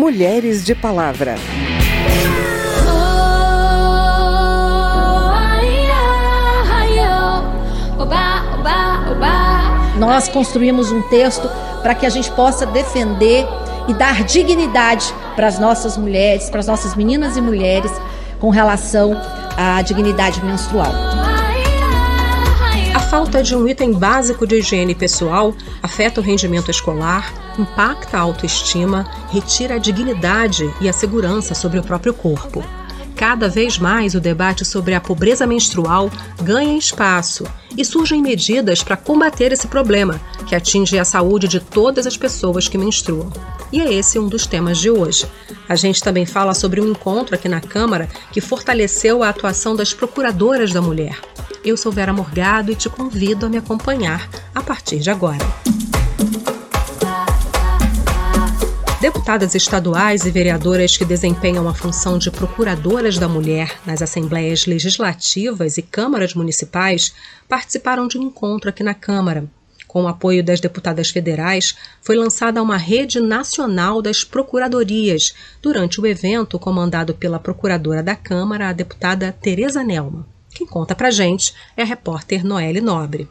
Mulheres de Palavra. Nós construímos um texto para que a gente possa defender e dar dignidade para as nossas mulheres, para as nossas meninas e mulheres com relação à dignidade menstrual. Falta de um item básico de higiene pessoal afeta o rendimento escolar, impacta a autoestima, retira a dignidade e a segurança sobre o próprio corpo. Cada vez mais o debate sobre a pobreza menstrual ganha espaço e surgem medidas para combater esse problema, que atinge a saúde de todas as pessoas que menstruam. E é esse um dos temas de hoje. A gente também fala sobre um encontro aqui na Câmara que fortaleceu a atuação das procuradoras da mulher. Eu sou Vera Morgado e te convido a me acompanhar a partir de agora. Deputadas estaduais e vereadoras que desempenham a função de procuradoras da mulher nas assembleias legislativas e câmaras municipais participaram de um encontro aqui na Câmara. Com o apoio das deputadas federais, foi lançada uma rede nacional das procuradorias durante o evento comandado pela procuradora da Câmara, a deputada Tereza Nelma. Quem conta pra gente é a repórter Noelle Nobre.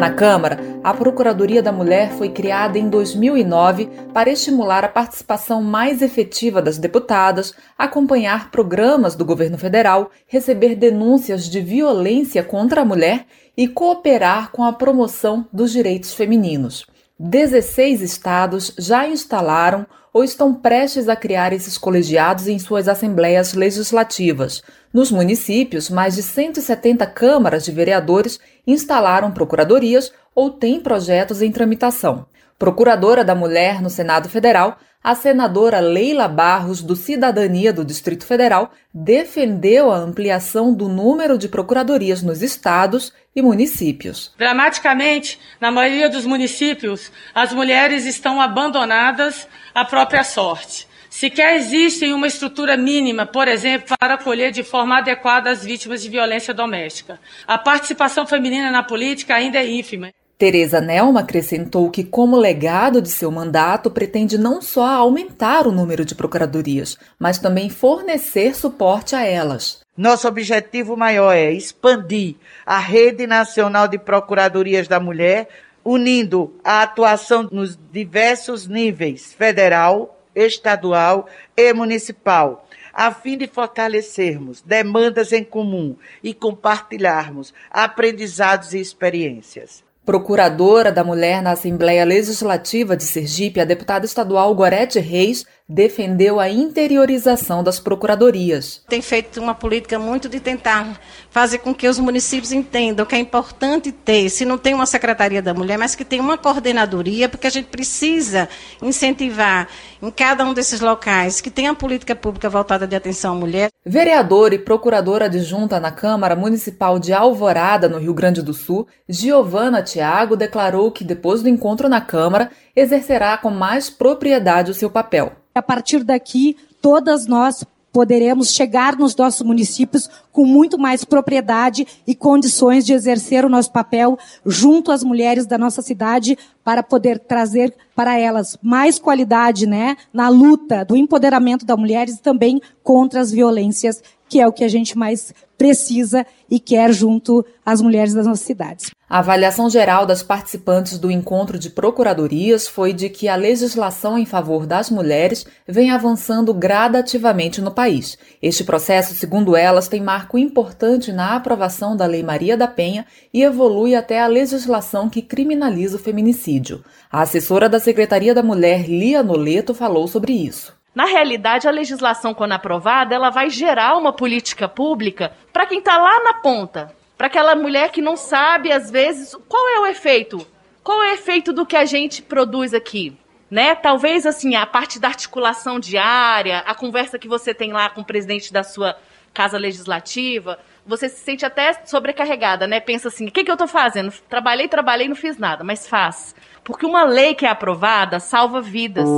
Na Câmara, a Procuradoria da Mulher foi criada em 2009 para estimular a participação mais efetiva das deputadas, acompanhar programas do governo federal, receber denúncias de violência contra a mulher e cooperar com a promoção dos direitos femininos. 16 estados já instalaram ou estão prestes a criar esses colegiados em suas assembleias legislativas. Nos municípios, mais de 170 câmaras de vereadores instalaram procuradorias ou têm projetos em tramitação. Procuradora da Mulher no Senado Federal, a senadora Leila Barros, do Cidadania do Distrito Federal, defendeu a ampliação do número de procuradorias nos estados e municípios. Dramaticamente, na maioria dos municípios, as mulheres estão abandonadas à própria sorte. Sequer existe uma estrutura mínima, por exemplo, para acolher de forma adequada as vítimas de violência doméstica. A participação feminina na política ainda é ínfima. Tereza Nelma acrescentou que, como legado de seu mandato, pretende não só aumentar o número de procuradorias, mas também fornecer suporte a elas. Nosso objetivo maior é expandir a rede nacional de procuradorias da mulher, unindo a atuação nos diversos níveis federal, estadual e municipal, a fim de fortalecermos demandas em comum e compartilharmos aprendizados e experiências. Procuradora da Mulher na Assembleia Legislativa de Sergipe, a deputada estadual Gorete Reis defendeu a interiorização das procuradorias. Tem feito uma política muito de tentar fazer com que os municípios entendam que é importante ter, se não tem uma secretaria da mulher, mas que tem uma coordenadoria, porque a gente precisa incentivar em cada um desses locais que tenha política pública voltada de atenção à mulher. Vereadora e procuradora adjunta na Câmara Municipal de Alvorada, no Rio Grande do Sul, Giovana Tiago declarou que depois do encontro na Câmara exercerá com mais propriedade o seu papel. A partir daqui, todas nós poderemos chegar nos nossos municípios com muito mais propriedade e condições de exercer o nosso papel junto às mulheres da nossa cidade para poder trazer para elas mais qualidade, né, na luta do empoderamento das mulheres e também contra as violências, que é o que a gente mais precisa e quer junto às mulheres das nossas cidades. A avaliação geral das participantes do encontro de procuradorias foi de que a legislação em favor das mulheres vem avançando gradativamente no país. Este processo, segundo elas, tem marco importante na aprovação da Lei Maria da Penha e evolui até a legislação que criminaliza o feminicídio. A assessora da Secretaria da Mulher, Lia Noleto, falou sobre isso. Na realidade, a legislação, quando aprovada, ela vai gerar uma política pública para quem está lá na ponta, para aquela mulher que não sabe, às vezes, qual é o efeito, qual é o efeito do que a gente produz aqui. Né? Talvez assim, a parte da articulação diária, a conversa que você tem lá com o presidente da sua casa legislativa, você se sente até sobrecarregada, né? Pensa assim, o que, que eu estou fazendo? Trabalhei, trabalhei, não fiz nada, mas faz. Porque uma lei que é aprovada salva vidas.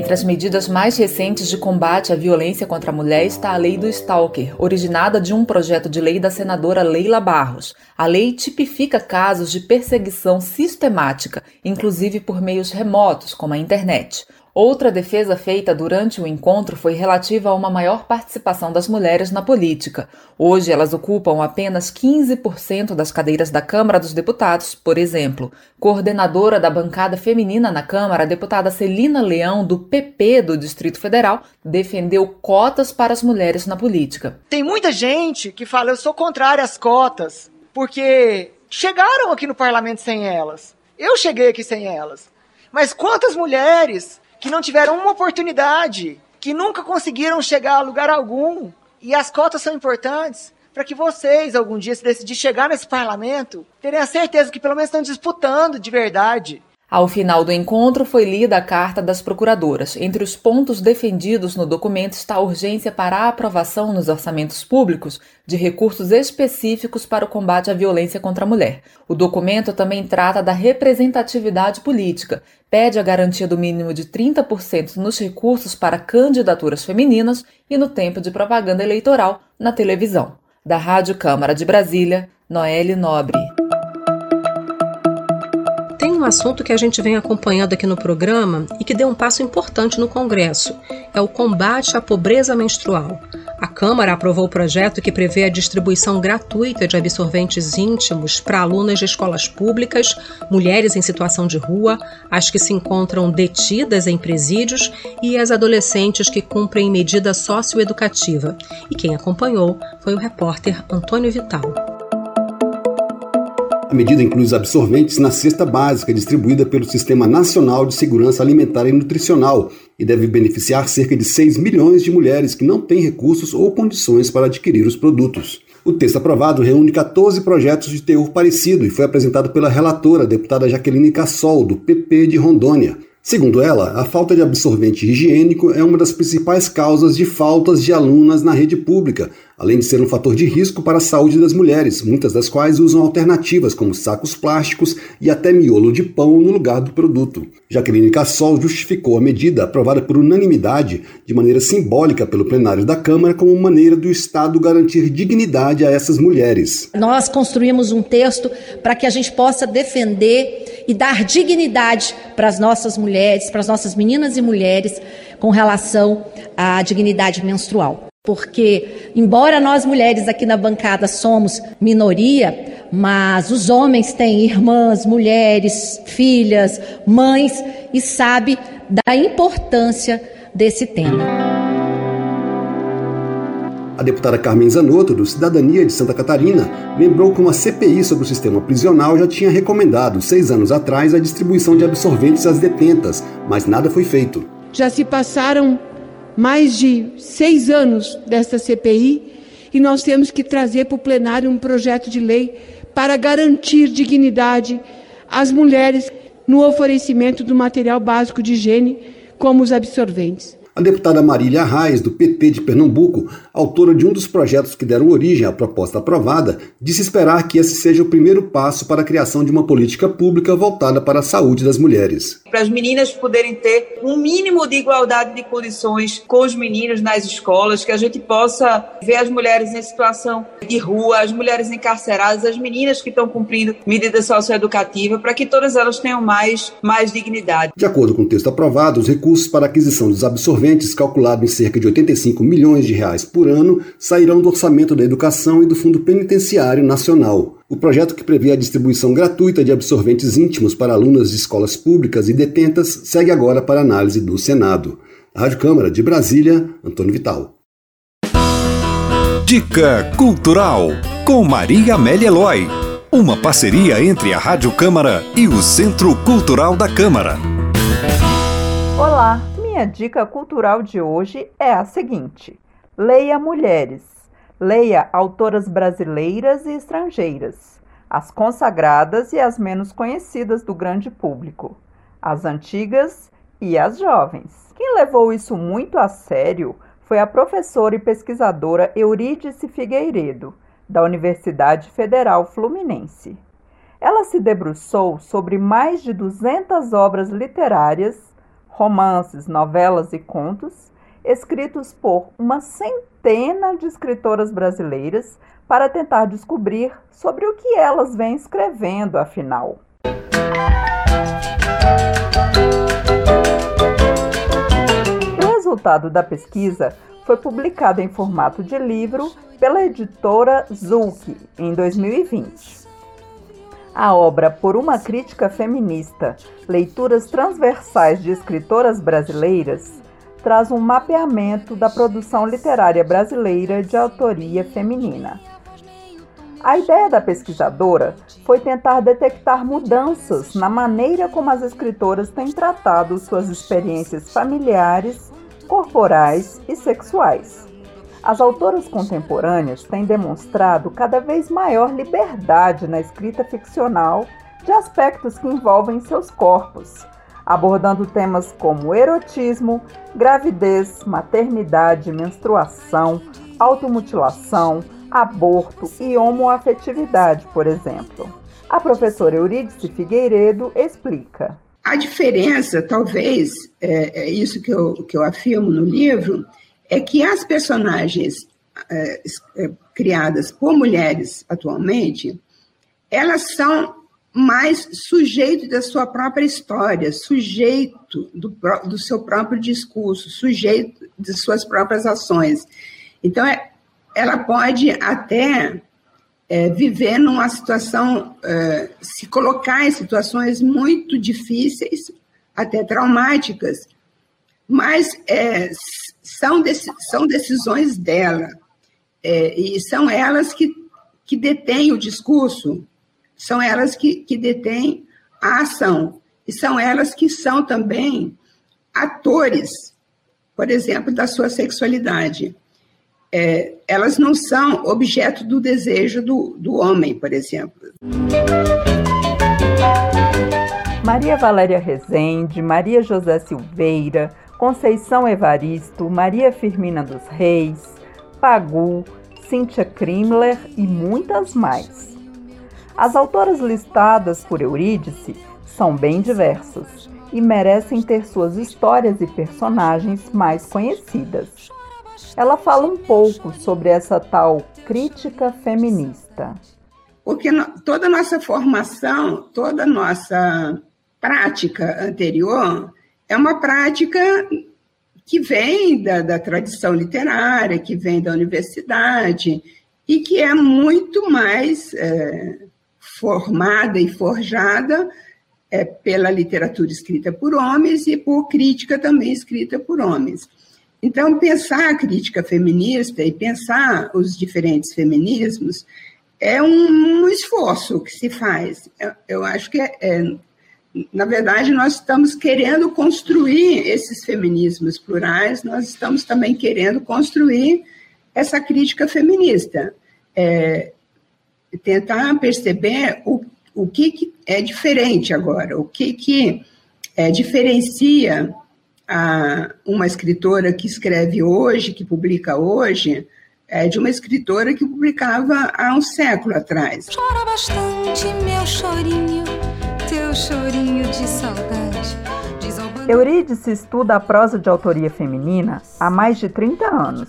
Entre as medidas mais recentes de combate à violência contra a mulher está a Lei do Stalker, originada de um projeto de lei da senadora Leila Barros. A lei tipifica casos de perseguição sistemática, inclusive por meios remotos, como a internet. Outra defesa feita durante o encontro foi relativa a uma maior participação das mulheres na política. Hoje, elas ocupam apenas 15% das cadeiras da Câmara dos Deputados, por exemplo. Coordenadora da bancada feminina na Câmara, a deputada Celina Leão, do PP do Distrito Federal, defendeu cotas para as mulheres na política. Tem muita gente que fala: eu sou contrária às cotas, porque chegaram aqui no parlamento sem elas. Eu cheguei aqui sem elas. Mas quantas mulheres que não tiveram uma oportunidade, que nunca conseguiram chegar a lugar algum. E as cotas são importantes para que vocês, algum dia, se decidir chegar nesse parlamento, terem a certeza que pelo menos estão disputando de verdade. Ao final do encontro, foi lida a carta das procuradoras. Entre os pontos defendidos no documento está a urgência para a aprovação nos orçamentos públicos de recursos específicos para o combate à violência contra a mulher. O documento também trata da representatividade política, pede a garantia do mínimo de 30% nos recursos para candidaturas femininas e no tempo de propaganda eleitoral na televisão. Da Rádio Câmara de Brasília, Noelle Nobre um assunto que a gente vem acompanhando aqui no programa e que deu um passo importante no Congresso: é o combate à pobreza menstrual. A Câmara aprovou o projeto que prevê a distribuição gratuita de absorventes íntimos para alunas de escolas públicas, mulheres em situação de rua, as que se encontram detidas em presídios e as adolescentes que cumprem medida socioeducativa. E quem acompanhou foi o repórter Antônio Vital. A medida inclui os absorventes na cesta básica distribuída pelo Sistema Nacional de Segurança Alimentar e Nutricional e deve beneficiar cerca de 6 milhões de mulheres que não têm recursos ou condições para adquirir os produtos. O texto aprovado reúne 14 projetos de teor parecido e foi apresentado pela relatora, deputada Jaqueline Cassol, do PP de Rondônia. Segundo ela, a falta de absorvente higiênico é uma das principais causas de faltas de alunas na rede pública, além de ser um fator de risco para a saúde das mulheres, muitas das quais usam alternativas como sacos plásticos e até miolo de pão no lugar do produto. Jaqueline Cassol justificou a medida aprovada por unanimidade, de maneira simbólica pelo plenário da Câmara, como maneira do Estado garantir dignidade a essas mulheres. Nós construímos um texto para que a gente possa defender e dar dignidade para as nossas mulheres, para as nossas meninas e mulheres com relação à dignidade menstrual. Porque, embora nós mulheres aqui na bancada somos minoria, mas os homens têm irmãs, mulheres, filhas, mães e sabe da importância desse tema. A deputada Carmen Zanotto, do Cidadania de Santa Catarina, lembrou que uma CPI sobre o sistema prisional já tinha recomendado, seis anos atrás, a distribuição de absorventes às detentas, mas nada foi feito. Já se passaram mais de seis anos desta CPI e nós temos que trazer para o plenário um projeto de lei para garantir dignidade às mulheres no oferecimento do material básico de higiene, como os absorventes. A deputada Marília Arraes, do PT de Pernambuco, autora de um dos projetos que deram origem à proposta aprovada, disse esperar que esse seja o primeiro passo para a criação de uma política pública voltada para a saúde das mulheres. Para as meninas poderem ter um mínimo de igualdade de condições com os meninos nas escolas, que a gente possa ver as mulheres em situação de rua, as mulheres encarceradas, as meninas que estão cumprindo medida socioeducativa, para que todas elas tenham mais, mais dignidade. De acordo com o texto aprovado, os recursos para aquisição dos absorventes absorventes, calculado em cerca de 85 milhões de reais por ano, sairão do orçamento da educação e do Fundo Penitenciário Nacional. O projeto que prevê a distribuição gratuita de absorventes íntimos para alunas de escolas públicas e detentas segue agora para análise do Senado. Rádio Câmara de Brasília, Antônio Vital. Dica Cultural com Maria Amélia Eloy. Uma parceria entre a Rádio Câmara e o Centro Cultural da Câmara. Olá, minha dica cultural de hoje é a seguinte: leia mulheres. Leia autoras brasileiras e estrangeiras, as consagradas e as menos conhecidas do grande público, as antigas e as jovens. Quem levou isso muito a sério foi a professora e pesquisadora Eurídice Figueiredo, da Universidade Federal Fluminense. Ela se debruçou sobre mais de 200 obras literárias romances, novelas e contos, escritos por uma centena de escritoras brasileiras para tentar descobrir sobre o que elas vêm escrevendo, afinal. O resultado da pesquisa foi publicado em formato de livro pela editora Zulk em 2020. A obra Por uma Crítica Feminista Leituras Transversais de Escritoras Brasileiras traz um mapeamento da produção literária brasileira de autoria feminina. A ideia da pesquisadora foi tentar detectar mudanças na maneira como as escritoras têm tratado suas experiências familiares, corporais e sexuais. As autoras contemporâneas têm demonstrado cada vez maior liberdade na escrita ficcional de aspectos que envolvem seus corpos, abordando temas como erotismo, gravidez, maternidade, menstruação, automutilação, aborto e homoafetividade, por exemplo. A professora Eurídice Figueiredo explica. A diferença, talvez, é, é, isso que eu, que eu afirmo no livro, é que as personagens é, é, criadas por mulheres atualmente, elas são mais sujeito da sua própria história, sujeito do, do seu próprio discurso, sujeito de suas próprias ações. Então, é, ela pode até é, viver numa situação, é, se colocar em situações muito difíceis, até traumáticas, mas é, são, são decisões dela, é, e são elas que, que detêm o discurso, são elas que, que detêm a ação, e são elas que são também atores, por exemplo, da sua sexualidade é, elas não são objeto do desejo do, do homem, por exemplo. Maria Valéria Rezende, Maria José Silveira, Conceição Evaristo, Maria Firmina dos Reis, Pagu, Cíntia Krimler e muitas mais. As autoras listadas por Eurídice são bem diversas e merecem ter suas histórias e personagens mais conhecidas. Ela fala um pouco sobre essa tal crítica feminista. Porque toda a nossa formação, toda a nossa prática anterior é uma prática que vem da, da tradição literária, que vem da universidade e que é muito mais é, formada e forjada é, pela literatura escrita por homens e por crítica também escrita por homens. Então, pensar a crítica feminista e pensar os diferentes feminismos é um, um esforço que se faz. Eu, eu acho que, é, é, na verdade, nós estamos querendo construir esses feminismos plurais, nós estamos também querendo construir essa crítica feminista. É, tentar perceber o, o que, que é diferente agora, o que, que é, diferencia a uma escritora que escreve hoje, que publica hoje, é de uma escritora que publicava há um século atrás. Chora bastante, meu chorinho, teu chorinho de saudade. Eurídice estuda a prosa de autoria feminina há mais de 30 anos.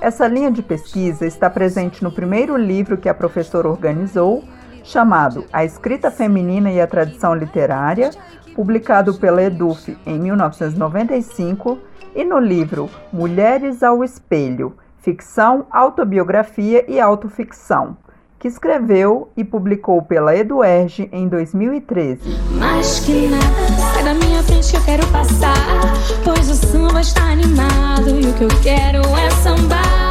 Essa linha de pesquisa está presente no primeiro livro que a professora organizou, chamado A Escrita Feminina e a Tradição Literária, publicado pela Eduf em 1995, e no livro Mulheres ao Espelho: Ficção, Autobiografia e Autoficção, que escreveu e publicou pela Eduerge em 2013. Mais que nada, sai da minha frente que eu quero passar, pois o samba está animado e o que eu quero é sambar.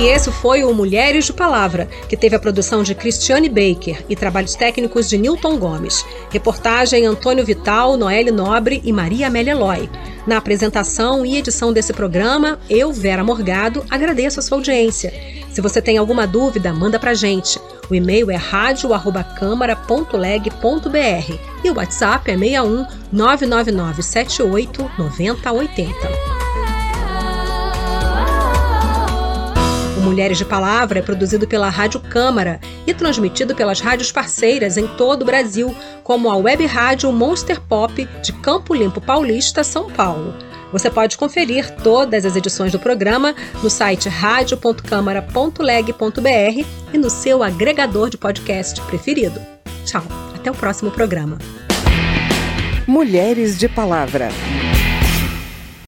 E esse foi o Mulheres de Palavra, que teve a produção de Cristiane Baker e trabalhos técnicos de Newton Gomes. Reportagem Antônio Vital, Noelle Nobre e Maria Amélia Eloy. Na apresentação e edição desse programa, eu, Vera Morgado, agradeço a sua audiência. Se você tem alguma dúvida, manda pra gente. O e-mail é radio@câmara.leg.br e o WhatsApp é 61 999 78 9080. O Mulheres de Palavra é produzido pela Rádio Câmara e transmitido pelas rádios parceiras em todo o Brasil, como a web rádio Monster Pop de Campo Limpo Paulista, São Paulo. Você pode conferir todas as edições do programa no site radio.câmara.leg.br e no seu agregador de podcast preferido. Tchau, até o próximo programa. Mulheres de Palavra.